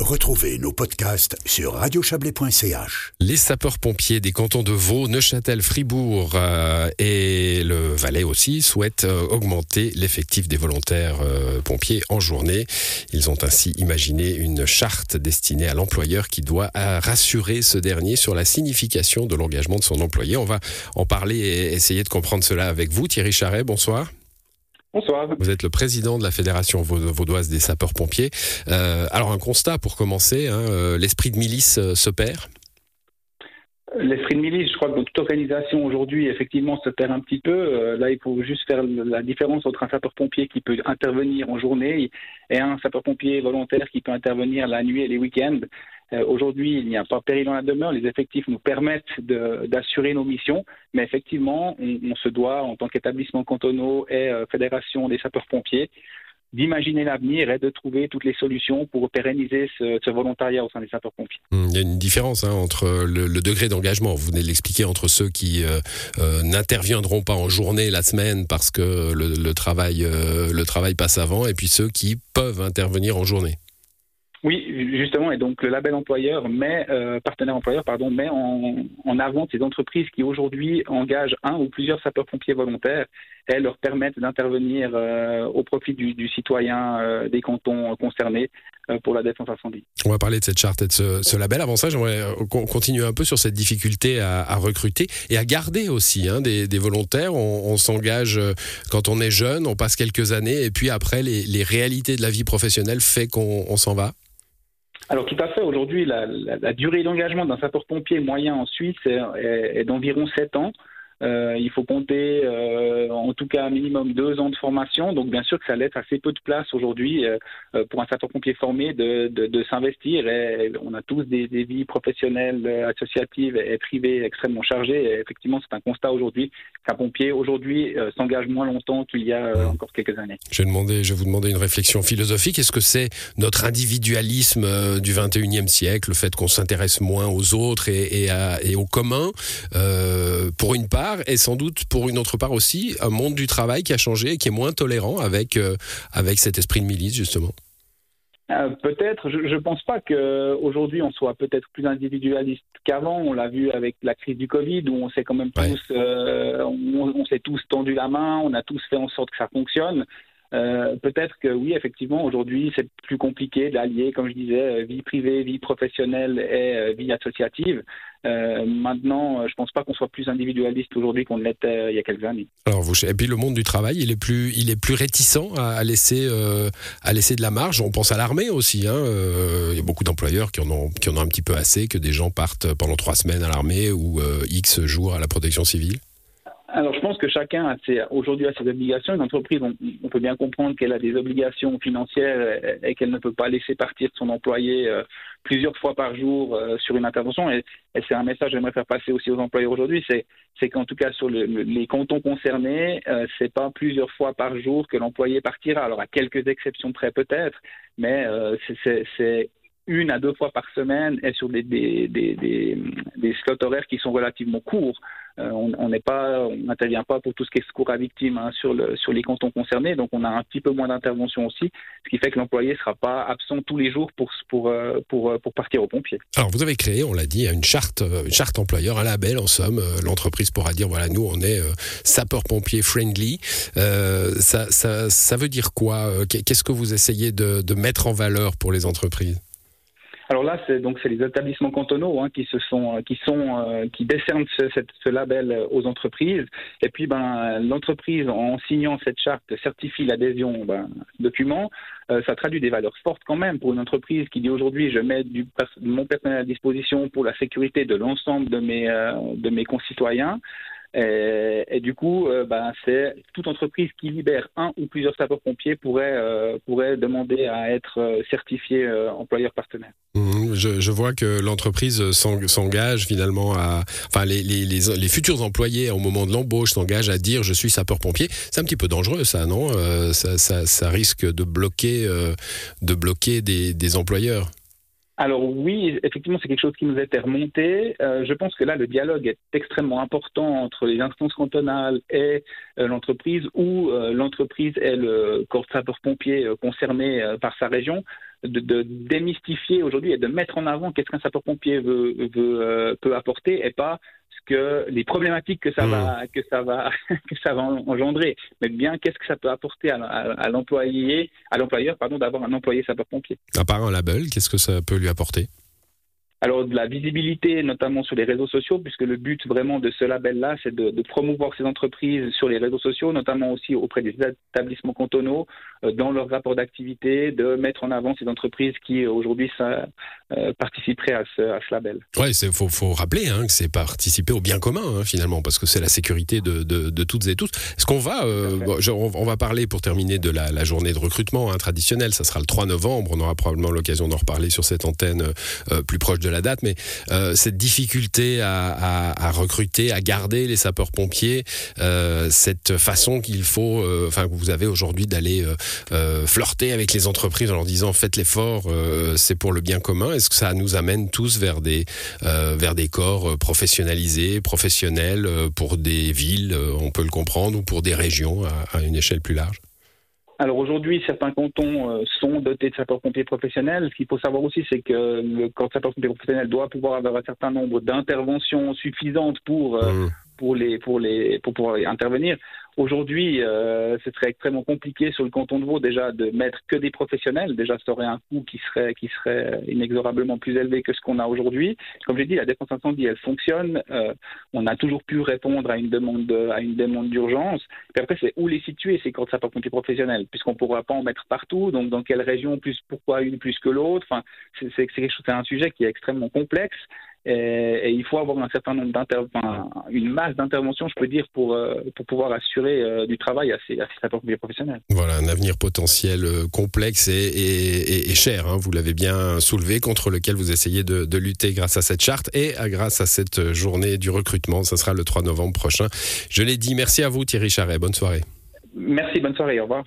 Retrouvez nos podcasts sur radiochablais.ch. Les sapeurs-pompiers des cantons de Vaud, Neuchâtel, Fribourg euh, et le Valais aussi souhaitent euh, augmenter l'effectif des volontaires euh, pompiers en journée. Ils ont ainsi imaginé une charte destinée à l'employeur qui doit rassurer ce dernier sur la signification de l'engagement de son employé. On va en parler et essayer de comprendre cela avec vous. Thierry Charret, bonsoir. Bonsoir. Vous êtes le président de la Fédération vaudoise des sapeurs-pompiers. Euh, alors un constat pour commencer, hein, euh, l'esprit de milice euh, se perd? L'esprit de milice, je crois que toute organisation aujourd'hui, effectivement, se perd un petit peu. là, il faut juste faire la différence entre un sapeur-pompier qui peut intervenir en journée et un sapeur-pompier volontaire qui peut intervenir la nuit et les week-ends. Euh, aujourd'hui, il n'y a pas péril dans la demeure. Les effectifs nous permettent d'assurer nos missions, mais effectivement, on, se doit, en tant qu'établissement cantonaux et euh, fédération des sapeurs-pompiers, d'imaginer l'avenir et de trouver toutes les solutions pour pérenniser ce, volontariat au sein des sapeurs-pompiers. Hum, il y a une différence hein, entre le, degré d'engagement, vous venez de l'expliquer, entre ceux qui euh, n'interviendront pas en journée la semaine parce que le, travail, le travail passe avant, et puis ceux qui peuvent intervenir en journée. Oui, justement, et donc le label employeur met, euh, partenaire employeur, pardon, met en, avant ces entreprises qui aujourd'hui engagent un ou plusieurs sapeurs-pompiers volontaires et leur permettent d'intervenir euh, au profit du, citoyen euh, des cantons concernés pour la défense incendie. On va parler de cette charte et de ce, label. Avant ça, j'aimerais continuer un peu sur cette difficulté à, recruter et à garder aussi hein, des, volontaires. On, on s'engage quand on est jeune, on passe quelques années et puis après, les, les réalités de la vie professionnelle fait qu'on s'en va. Alors tout à fait. Aujourd'hui, la, durée d'engagement d'un sapeur-pompier moyen en Suisse est, est d'environ 7 ans. Euh, il faut compter euh, en tout cas un minimum deux ans de formation. Donc bien sûr que ça laisse assez peu de place aujourd'hui euh, euh pour un sapeur-pompier formé de, de, de s'investir. Et on a tous des, des, vies professionnelles, associatives et privées extrêmement chargées. Et effectivement, c'est un constat aujourd'hui qu'un pompier aujourd'hui euh, s'engage moins longtemps qu'il y a encore quelques années. Je vais, demander, je vais vous demander une réflexion philosophique. Est-ce que c'est notre individualisme du 21e siècle, le fait qu'on s'intéresse moins aux autres et, et, à, et au commun, pour une part et sans doute pour une autre part aussi un monde du travail qui a changé et qui est moins tolérant avec, euh, avec cet esprit de milice justement euh, Peut-être, je ne pense pas qu'aujourd'hui on soit peut-être plus individualiste qu'avant. On l'a vu avec la crise du Covid où on s'est quand même tous, euh, on, on s'est tous tendu la main, on a tous fait en sorte que ça fonctionne. Euh, peut-être que oui, effectivement, aujourd'hui, c'est plus compliqué d'allier, comme je disais, euh, vie privée, vie professionnelle et euh, vie associative. Maintenant, je pense pas qu'on soit plus individualiste aujourd'hui qu'on l'était il y a quelques années. Alors, vous, et puis le monde du travail, il est plus, il est plus réticent à, laisser, à laisser de la marge. On pense à l'armée aussi. Hein. il y a beaucoup d'employeurs qui en ont, qui en ont un petit peu assez que des gens partent pendant trois semaines à l'armée ou X jours à la protection civile. Alors, je pense que chacun a aujourd'hui a ses obligations. Une entreprise, on, peut bien comprendre qu'elle a des obligations financières et, qu'elle ne peut pas laisser partir son employé euh, plusieurs fois par jour euh, sur une intervention. Et, c'est un message que j'aimerais faire passer aussi aux employeurs aujourd'hui, c'est qu'en tout cas sur les cantons concernés, euh, c'est pas plusieurs fois par jour que l'employé partira. Alors à quelques exceptions près peut-être, mais euh, c'est une à deux fois par semaine et sur des, des, des, des, slots horaires qui sont relativement courts. Euh, on n'intervient pas pour tout ce qui est secours à victimes hein, sur, le, sur les cantons concernés, donc on a un petit peu moins d'intervention aussi, ce qui fait que l'employé ne sera pas absent tous les jours pour, euh, euh, partir aux pompiers. Alors vous avez créé, on l'a dit, une charte, une charte employeur, un label en somme. L'entreprise pourra dire voilà, nous on est sapeur-pompier friendly. ça, veut dire quoi Qu'est-ce que vous essayez de mettre en valeur pour les entreprises? Alors là, c'est donc c'est les établissements cantonaux hein, qui se sont, euh, qui sont, euh, qui décernent ce, ce, label aux entreprises. Et puis, ben, l'entreprise en signant cette charte certifie l'adhésion ben, document. Euh, ça traduit des valeurs fortes quand même pour une entreprise qui dit aujourd'hui je mets du, mon personnel à disposition pour la sécurité de l'ensemble de mes, de mes concitoyens. Et, et, du coup, euh, ben, toute entreprise qui libère un ou plusieurs sapeurs-pompiers pourrait, euh, pourrait demander à être euh, certifié euh, employeur partenaire. Mmh, je, vois que l'entreprise s'engage finalement à, enfin les, futurs employés au moment de l'embauche s'engagent à dire je suis sapeur-pompier. C'est un petit peu dangereux ça, non? Ça, risque de bloquer, de bloquer des employeurs. Alors oui, effectivement, c'est quelque chose qui nous a été remonté. Euh, je pense que là, le dialogue est extrêmement important entre les instances cantonales et euh, l'entreprise, ou euh, l'entreprise est le corps de sapeurs-pompiers concerné par sa région. de, démystifier aujourd'hui et de mettre en avant qu'est-ce qu'un sapeur-pompier veut, veut peut apporter et pas que les problématiques que ça va hmm. que ça va que ça va engendrer, mais bien qu'est-ce que ça peut apporter à, l'employé à l'employeur pardon d'avoir un employé sapeur-pompier? À part un label, qu'est-ce que ça peut lui apporter? Alors de la visibilité, notamment sur les réseaux sociaux, puisque le but vraiment de ce label-là, c'est de, de, promouvoir ces entreprises sur les réseaux sociaux, notamment aussi auprès des établissements cantonaux, euh, dans leur rapport d'activité, de mettre en avant ces entreprises qui aujourd'hui euh, participeraient à ce, à ce label. Ouais, il faut, faut, rappeler hein, que c'est participer au bien commun hein, finalement, parce que c'est la sécurité de, de, de, toutes et tous. Est-ce qu'on va, euh, on, va parler pour terminer de la, la journée de recrutement hein, traditionnelle, ça sera le 3 novembre, on aura probablement l'occasion d'en reparler sur cette antenne euh, plus proche de la date, mais cette difficulté à, recruter, à garder les sapeurs-pompiers, cette façon qu'il faut, enfin que vous avez aujourd'hui d'aller flirter avec les entreprises en leur disant faites l'effort, c'est pour le bien commun. Est-ce que ça nous amène tous vers des vers des corps professionnalisés, professionnels pour des villes, on peut le comprendre, ou pour des régions à une échelle plus large? Alors aujourd'hui, certains cantons euh, sont dotés de sapeurs-pompiers professionnels. Ce qu'il faut savoir aussi, c'est que le corps de sapeurs-pompiers professionnels doit pouvoir avoir un certain nombre d'interventions suffisantes pour, euh, mmh. Pour, les, pour, les, pour pouvoir intervenir. Aujourd'hui, euh, ce serait extrêmement compliqué sur le canton de Vaud déjà de mettre que des professionnels. Déjà, ça aurait un coût qui serait, qui serait inexorablement plus élevé que ce qu'on a aujourd'hui. Comme je l'ai dit, la défense incendie, elle fonctionne. Euh, on a toujours pu répondre à une demande, à une demande d'urgence. Puis après, c'est où les situer ces corps de sapeurs-pompiers professionnels, puisqu'on ne pourra pas en mettre partout. Donc, dans quelle région plus, pourquoi une plus que l'autre? Enfin, c'est un sujet qui est extrêmement complexe. Et, il faut avoir un certain nombre d'interventions, une masse d'interventions, je peux dire, pour, euh, pour pouvoir assurer euh, du travail à ces, à ces sapeurs professionnels. Voilà, un avenir potentiel euh, complexe et, et, cher, hein, vous l'avez bien soulevé, contre lequel vous essayez de, de, lutter grâce à cette charte et grâce à cette journée du recrutement. Ça sera le 3 novembre prochain. Je l'ai dit, merci à vous Thierry Charret, bonne soirée. Merci, bonne soirée, au revoir.